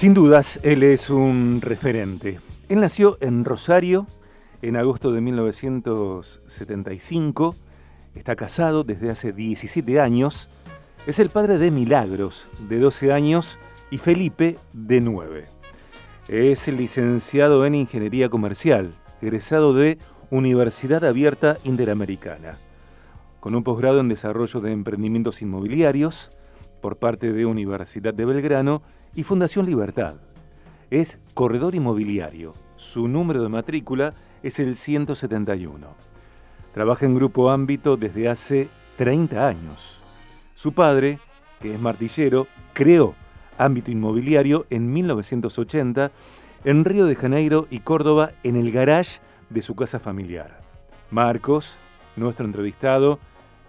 Sin dudas, él es un referente. Él nació en Rosario en agosto de 1975, está casado desde hace 17 años, es el padre de Milagros, de 12 años, y Felipe, de 9. Es licenciado en Ingeniería Comercial, egresado de Universidad Abierta Interamericana, con un posgrado en Desarrollo de Emprendimientos Inmobiliarios por parte de Universidad de Belgrano y Fundación Libertad. Es corredor inmobiliario. Su número de matrícula es el 171. Trabaja en Grupo Ámbito desde hace 30 años. Su padre, que es martillero, creó Ámbito Inmobiliario en 1980 en Río de Janeiro y Córdoba en el garage de su casa familiar. Marcos, nuestro entrevistado,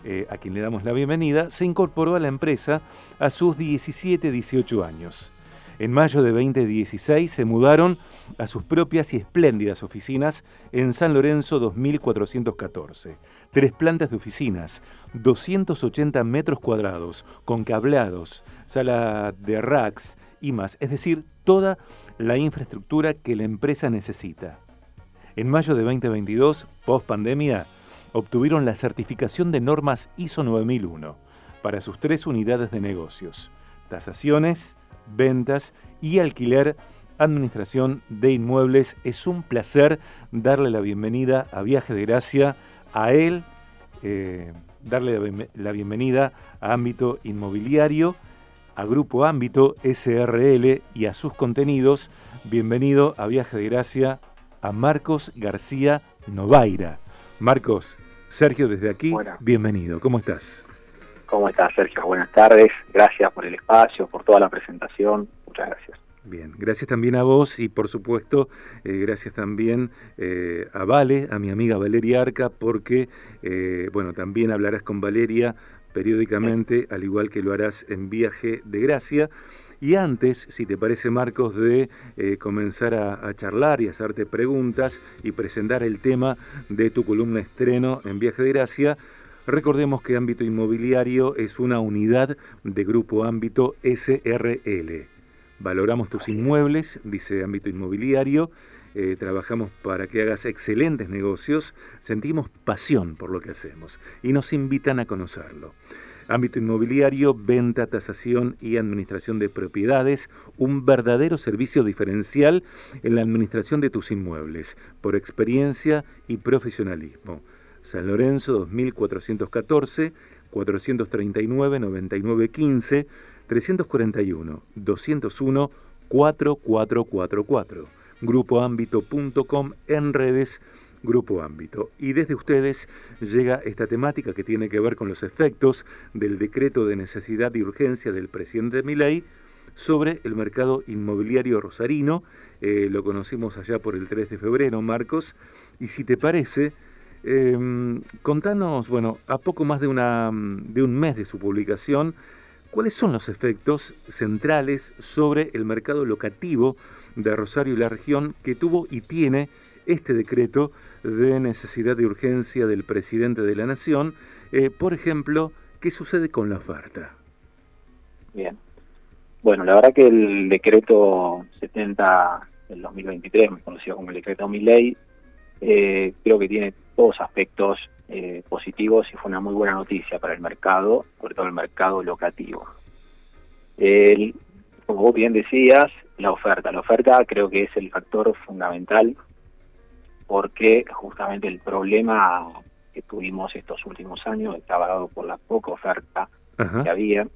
eh, a quien le damos la bienvenida, se incorporó a la empresa a sus 17-18 años. En mayo de 2016 se mudaron a sus propias y espléndidas oficinas en San Lorenzo 2414. Tres plantas de oficinas, 280 metros cuadrados, con cableados, sala de racks y más, es decir, toda la infraestructura que la empresa necesita. En mayo de 2022, post pandemia, obtuvieron la certificación de normas ISO 9001 para sus tres unidades de negocios, tasaciones, ventas y alquiler, administración de inmuebles. Es un placer darle la bienvenida a Viaje de Gracia, a él, eh, darle la bienvenida a Ámbito Inmobiliario, a Grupo Ámbito SRL y a sus contenidos. Bienvenido a Viaje de Gracia a Marcos García Novaira. Marcos, Sergio desde aquí, bienvenido. ¿Cómo estás? ¿Cómo estás, Sergio? Buenas tardes. Gracias por el espacio, por toda la presentación. Muchas gracias. Bien, gracias también a vos y por supuesto eh, gracias también eh, a Vale, a mi amiga Valeria Arca, porque eh, bueno, también hablarás con Valeria periódicamente, al igual que lo harás en Viaje de Gracia. Y antes, si te parece Marcos, de comenzar a, a, charlar y hacerte preguntas y presentar el tema de tu columna estreno en Viaje de Gracia, Recordemos que Ámbito Inmobiliario es una unidad de Grupo Ámbito SRL. Valoramos tus inmuebles, dice Ámbito Inmobiliario, eh, trabajamos para que hagas excelentes negocios, sentimos pasión por lo que hacemos y nos invitan a conocerlo. Ámbito inmobiliario, venta, tasación y administración de propiedades, un verdadero servicio diferencial en la administración de tus inmuebles, por experiencia y profesionalismo. San Lorenzo 2414, 439 9915, 341 201 4444. Grupoámbito.com en redes Grupo Ámbito. Y desde ustedes llega esta temática que tiene que ver con los efectos del decreto de necesidad y urgencia del presidente Milei sobre el mercado inmobiliario rosarino. Eh, lo conocimos allá por el 3 de febrero, Marcos. Y si te parece, Em, contanos, bueno, a poco más de, una, de un mes de su publicación, ¿cuáles son los efectos centrales sobre el mercado locativo de Rosario y la región que tuvo y tiene este decreto de necesidad de urgencia del presidente de la Nación? Eh, por ejemplo, ¿qué sucede con la oferta? Bien. Bueno, la verdad que el decreto 70 del 2023, conocido como el decreto Miley, eh, creo que tiene todos aspectos eh, positivos y fue una muy buena noticia para el mercado, sobre todo el mercado locativo. como vos bien decías, la oferta. La oferta creo que es el factor fundamental porque justamente el problema que tuvimos estos últimos años estaba dado por la poca oferta que había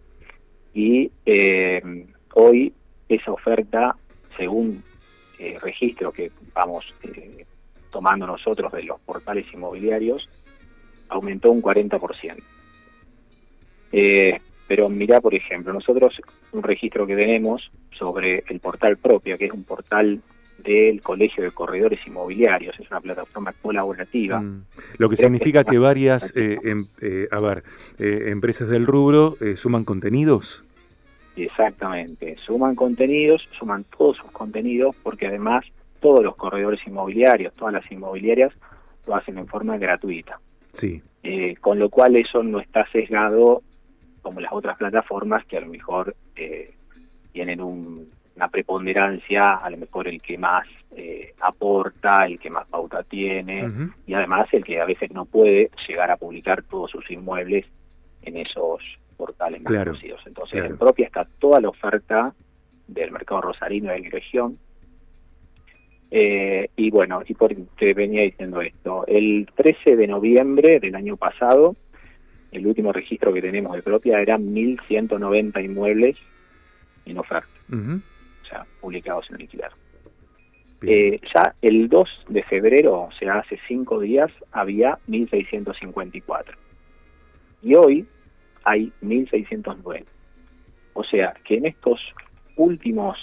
y eh, hoy esa oferta, según eh, registro que vamos eh, tomando nosotros de los portales inmobiliarios, aumentó un 40%. Eh, pero mira, por ejemplo, nosotros un registro que tenemos sobre el portal propio, que es un portal del Colegio de Corredores Inmobiliarios, es una plataforma colaborativa. Mm. Lo que significa que, varias eh, em, eh, a ver, empresas del rubro suman contenidos. Exactamente, suman contenidos, suman todos sus contenidos, porque además todos los corredores inmobiliarios, todas las inmobiliarias lo hacen en forma gratuita. Sí. Eh, con lo cual eso no está sesgado como las otras plataformas que a lo mejor eh, tienen un, una preponderancia, a lo mejor el que más eh, aporta, el que más pauta tiene, y además el que a veces no puede llegar a publicar todos sus inmuebles en esos portales más conocidos. Entonces, en propia está toda la oferta del mercado rosarino de la región. Eh, y bueno, y por te venía diciendo esto, el 13 de noviembre del año pasado, el último registro que tenemos de propia eran 1.190 inmuebles en oferta, sea, publicados en alquiler. Eh, ya el 2 de febrero, o sea, hace cinco días, había 1.654. Y hoy hay 1.609. O sea, que en estos últimos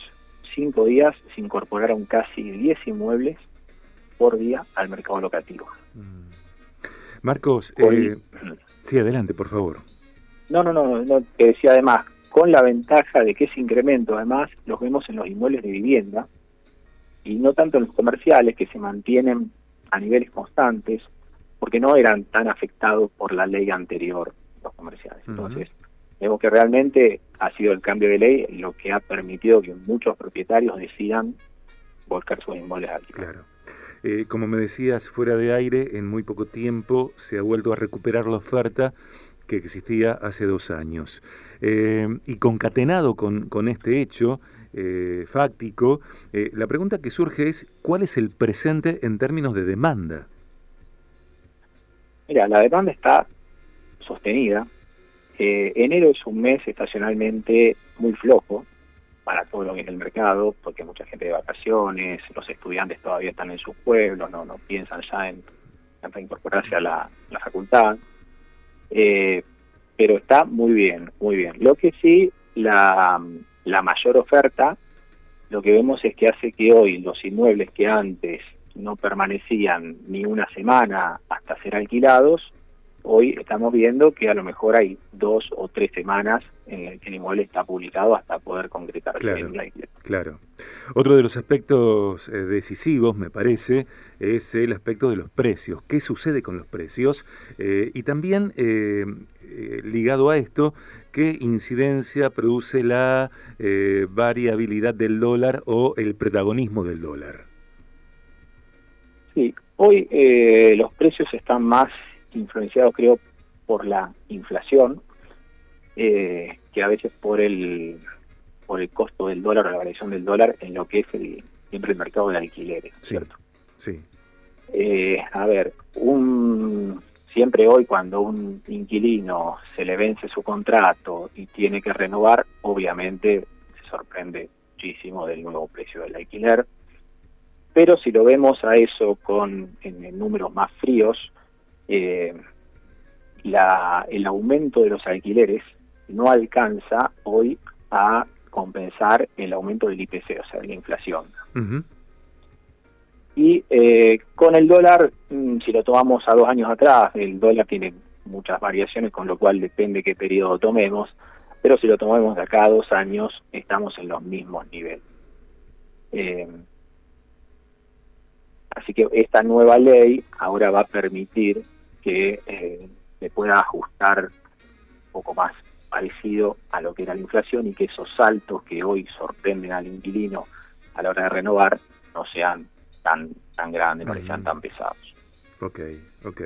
cinco días se incorporaron casi 10 inmuebles por día al mercado locativo. Mm. Marcos, eh, sí, adelante, por favor. No, no, no, no, te decía además, con la ventaja de que ese incremento además los vemos en los inmuebles de vivienda y no tanto en los comerciales que se mantienen a niveles constantes porque no eran tan afectados por la ley anterior los comerciales. Entonces, vemos que realmente ha sido el cambio de ley lo que ha permitido que muchos propietarios decidan volcar sus inmuebles al Claro. Eh, como me decías, fuera de aire, en muy poco tiempo se ha vuelto a recuperar la oferta que existía hace dos años. Eh, y concatenado con, este hecho eh, fáctico, la pregunta que surge es, ¿cuál es el presente en términos de demanda? Mira, la demanda está sostenida. enero es un mes estacionalmente muy flojo para todo lo que es el mercado, porque mucha gente de vacaciones, los estudiantes todavía están en sus pueblos, no, no piensan ya en, reincorporarse a la, facultad. Eh, pero está muy bien, muy bien. Lo que sí, la, la mayor oferta, lo que vemos es que hace que hoy los inmuebles que antes no permanecían ni una semana hasta ser alquilados, hoy estamos viendo que a lo mejor hay dos o tres semanas en el que el inmueble está publicado hasta poder concretar claro, Claro. Otro de los aspectos eh, decisivos, me parece, es el aspecto de los precios. ¿Qué sucede con los precios? Eh, y también, eh, ligado a esto, ¿qué incidencia produce la variabilidad del dólar o el protagonismo del dólar? Sí, hoy los precios están más influenciado creo por la inflación, eh, que a veces por el por el costo del dólar o la variación del dólar en lo que es el, siempre el mercado de alquileres, ¿cierto? Sí. Eh, a ver, un siempre hoy cuando un inquilino se le vence su contrato y tiene que renovar, obviamente se sorprende muchísimo del nuevo precio del alquiler. Pero si lo vemos a eso con en números más fríos, eh, la, el aumento de los alquileres no alcanza hoy a compensar el aumento del IPC, o sea, de la inflación. Y eh, con el dólar, mm, si lo tomamos a dos años atrás, el dólar tiene muchas variaciones, con lo cual depende qué periodo tomemos, pero si lo tomamos de acá a dos años, estamos en los mismos niveles. Eh, así que esta nueva ley ahora va a permitir que eh, se pueda ajustar un poco más parecido a lo que era la inflación y que esos saltos que hoy sorprenden al inquilino a la hora de renovar no sean tan, tan grandes, no sean tan pesados. Ok, ok.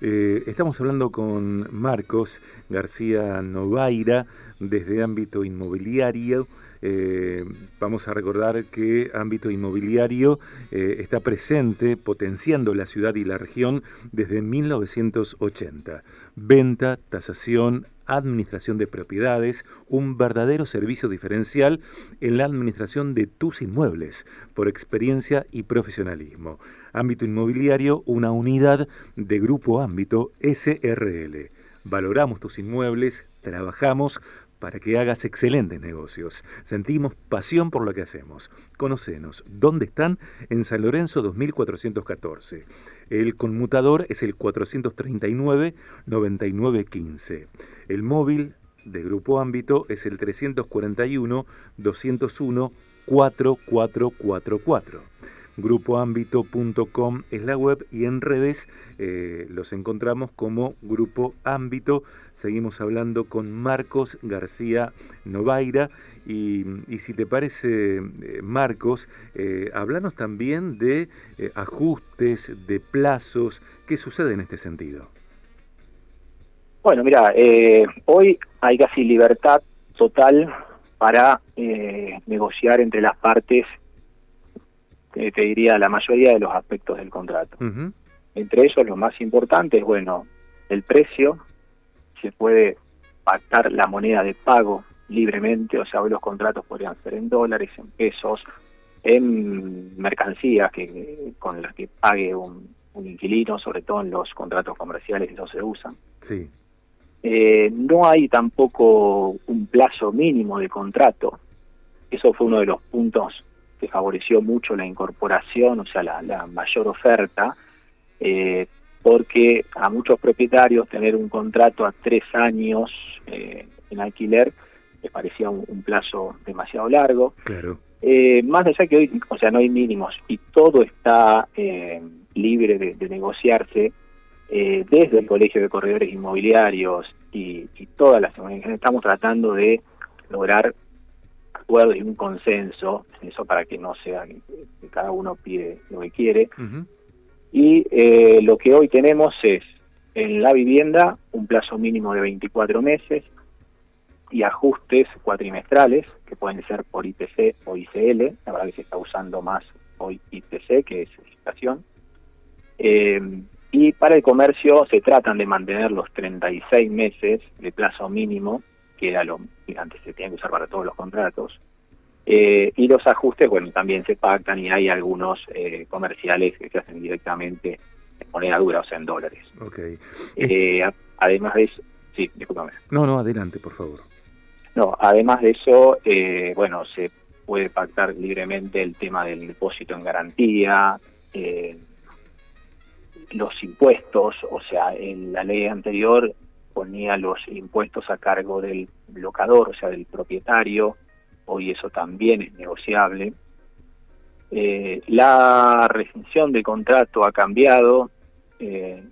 Eh, estamos hablando con Marcos García Novaira desde ámbito inmobiliario. Eh, vamos a recordar que ámbito inmobiliario eh, está presente potenciando la ciudad y la región desde 1980. Venta, tasación, administración de propiedades, un verdadero servicio diferencial en la administración de tus inmuebles por experiencia y profesionalismo. Ámbito inmobiliario, una unidad de Grupo Ámbito SRL. Valoramos tus inmuebles, trabajamos para que hagas excelentes negocios. Sentimos pasión por lo que hacemos. Conocenos. ¿Dónde están? En San Lorenzo 2414. El conmutador es el 439-9915. El móvil de Grupo Ámbito es el 341-201-4444. grupoámbito.com es la web y en redes eh, los encontramos como Grupo Ámbito. Seguimos hablando con Marcos García Novaira y, si te parece, eh, Marcos, eh, hablanos también de ajustes, de plazos, ¿qué sucede en este sentido? Bueno, mira, hoy hay casi libertad total para negociar entre las partes te diría, la mayoría de los aspectos del contrato. Entre ellos, lo más importante es, bueno, el precio, se puede pactar la moneda de pago libremente, o sea, hoy los contratos podrían ser en dólares, en pesos, en mercancías que con las que pague un, inquilino, sobre todo en los contratos comerciales, eso se usan. Sí. Eh, no hay tampoco un plazo mínimo de contrato. Eso fue uno de los puntos que favoreció mucho la incorporación, o sea, la, mayor oferta, eh, porque a muchos propietarios tener un contrato a tres años eh, en alquiler les parecía un, plazo demasiado largo. Claro. Eh, más allá que hoy, o sea, no hay mínimos y todo está libre de, negociarse desde el Colegio de Corredores Inmobiliarios y, y todas las estamos tratando de lograr acuerdo y un consenso, eso para que no sea que, cada uno pide lo que quiere. Y eh, lo que hoy tenemos es en la vivienda un plazo mínimo de 24 meses y ajustes cuatrimestrales que pueden ser por IPC o ICL, la verdad que se está usando más hoy IPC que es inflación. Eh, y para el comercio se tratan de mantener los 36 meses de plazo mínimo que era lo que antes se tenía que usar para todos los contratos. Eh, y los ajustes, bueno, también se pactan y hay algunos eh, comerciales que se hacen directamente en moneda dura, o sea, en dólares. Okay. Eh, además de eso, sí, discúlpame. No, no, adelante, por favor. No, además de eso, bueno, se puede pactar libremente el tema del depósito en garantía, los impuestos, o sea, en la ley anterior ponía los impuestos a cargo del locador, o sea, del propietario, hoy eso también es negociable. Eh, la rescisión de contrato ha cambiado, eh,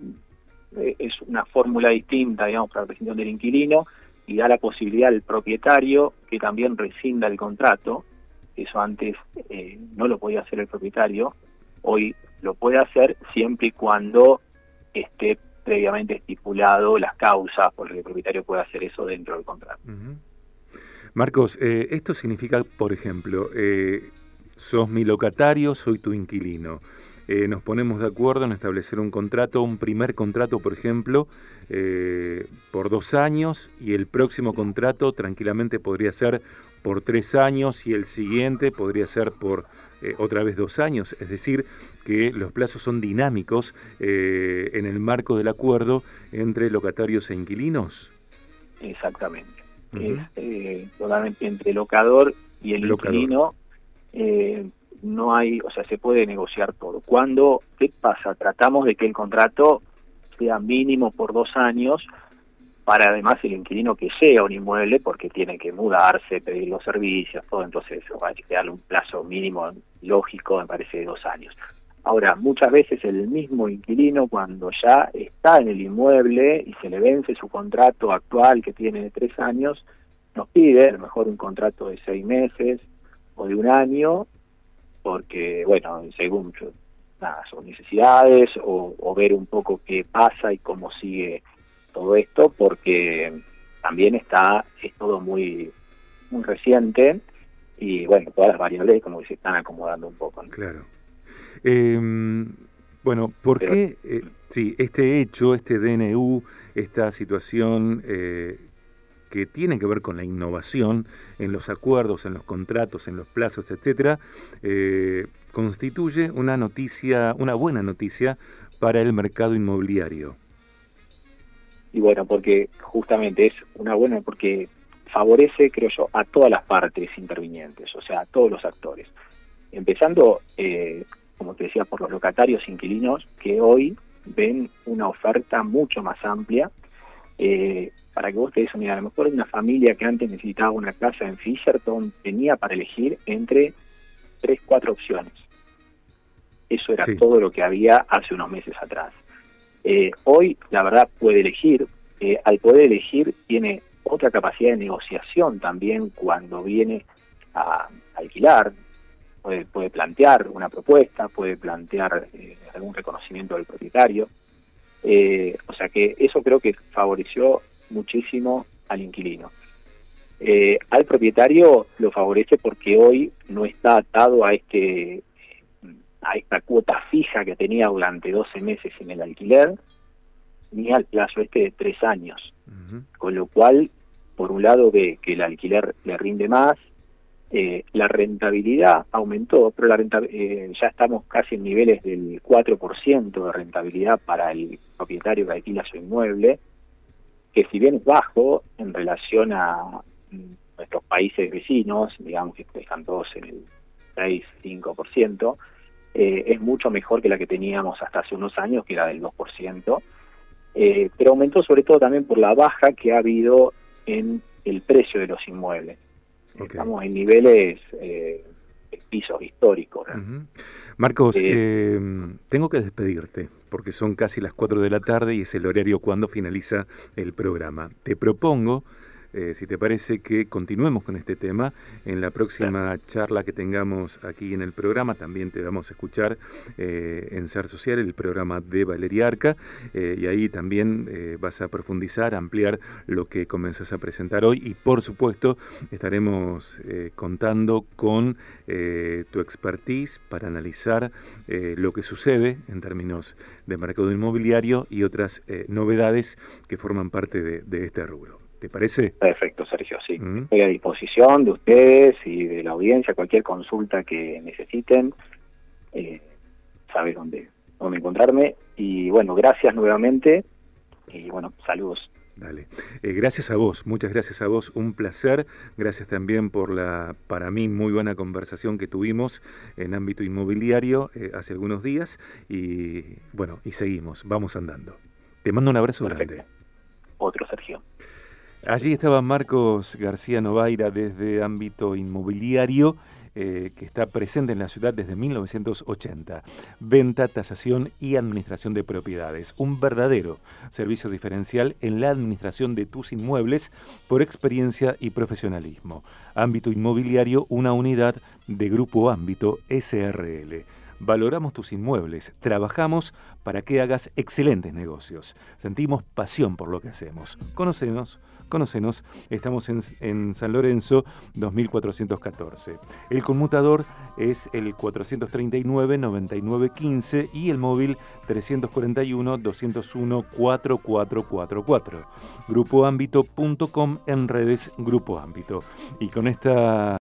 es una fórmula distinta, digamos, para la rescisión del inquilino y da la posibilidad al propietario que también rescinda el contrato. Eso antes eh, no lo podía hacer el propietario, hoy lo puede hacer siempre y cuando esté previamente estipulado las causas por las el propietario puede hacer eso dentro del contrato. Marcos, eh, esto significa, por ejemplo, eh, sos mi locatario, soy tu inquilino. Eh, nos ponemos de acuerdo en establecer un contrato, un primer contrato, por ejemplo, por dos años y el próximo contrato tranquilamente podría ser por tres años y el siguiente podría ser por otra vez dos años. Es decir, que los plazos son dinámicos en el marco del acuerdo entre locatarios e inquilinos. Exactamente es eh, totalmente entre el locador y el inquilino. Eh, no hay, o sea, se puede negociar todo. Cuando, ¿qué pasa? Tratamos de que el contrato sea mínimo por dos años para además el inquilino que sea un inmueble porque tiene que mudarse, pedir los servicios, todo, entonces hay que darle un plazo mínimo lógico, me parece, de dos años. Ahora, muchas veces el mismo inquilino cuando ya está en el inmueble y se le vence su contrato actual que tiene de tres años, nos pide a lo mejor un contrato de seis meses o de un año, porque, bueno, según nada, son necesidades o, ver un poco qué pasa y cómo sigue todo esto, porque también está, es todo muy, muy reciente y, bueno, todas las variables como que se están acomodando un poco. Claro. Em, bueno, ¿por qué eh, sí, este hecho, este DNU, esta situación eh, que tiene que ver con la innovación en los acuerdos, en los contratos, en los plazos, etcétera, eh, constituye una noticia, una buena noticia para el mercado inmobiliario? Y bueno, porque justamente es una buena, porque favorece, creo yo, a todas las partes intervinientes, o sea, a todos los actores. Empezando eh, como te decía, por los locatarios inquilinos que hoy ven una oferta mucho más amplia. Eh, para que vos te des una idea, a lo mejor una familia que antes necesitaba una casa en Fisherton tenía para elegir entre tres, cuatro opciones. Eso era todo lo que había hace unos meses atrás. Eh, hoy, la verdad, puede elegir. Eh, al poder elegir, tiene otra capacidad de negociación también cuando viene a alquilar. Puede, plantear una propuesta, puede plantear eh, algún reconocimiento del propietario. o sea que eso creo que favoreció muchísimo al inquilino. al propietario lo favorece porque hoy no está atado a este a esta cuota fija que tenía durante 12 meses en el alquiler, ni al plazo este de tres años. Con lo cual, por un lado ve que el alquiler le rinde más, eh, la rentabilidad aumentó, pero la renta, eh, ya estamos casi en niveles del 4% de rentabilidad para el propietario que alquila su inmueble, que si bien es bajo en relación a nuestros países vecinos, digamos que están todos en el 6-5%, eh, es mucho mejor que la que teníamos hasta hace unos años, que era del 2%, eh, pero aumentó sobre todo también por la baja que ha habido en el precio de los inmuebles. Estamos en niveles eh, pisos históricos. Marcos, eh, tengo que despedirte porque son casi las 4 de la tarde y es el horario cuando finaliza el programa. Te propongo eh, si te parece que continuemos con este tema. En la próxima charla que tengamos aquí en el programa también te vamos a escuchar eh, en Ser Social, el programa de Valeria Arca, eh, y ahí también vas a profundizar, ampliar lo que comenzas a presentar hoy y por supuesto estaremos contando con tu expertise para analizar lo que sucede en términos de mercado inmobiliario y otras novedades que forman parte de este rubro. ¿Te parece? Perfecto, Sergio, sí. Estoy a disposición de ustedes y de la audiencia, cualquier consulta que necesiten, eh, sabes dónde, dónde encontrarme. Y bueno, gracias nuevamente y bueno, saludos. Dale. Eh, gracias a vos, muchas gracias a vos, un placer. Gracias también por la, para mí, muy buena conversación que tuvimos en ámbito inmobiliario eh, hace algunos días. Y bueno, y seguimos, vamos andando. Te mando un abrazo grande. Otro, Sergio. Allí estaba Marcos García Novaira desde ámbito inmobiliario. Eh, que está presente en la ciudad desde 1980. Venta, tasación y administración de propiedades. Un verdadero servicio diferencial en la administración de tus inmuebles por experiencia y profesionalismo. Ámbito inmobiliario, una unidad de Grupo Ámbito SRL. Valoramos tus inmuebles, trabajamos para que hagas excelentes negocios. Sentimos pasión por lo que hacemos. Conocenos estamos en, San Lorenzo 2414. El conmutador es el 439-9915 y el móvil 341-201-4444. Grupoámbito.com en redes Grupo Ámbito. Y con esta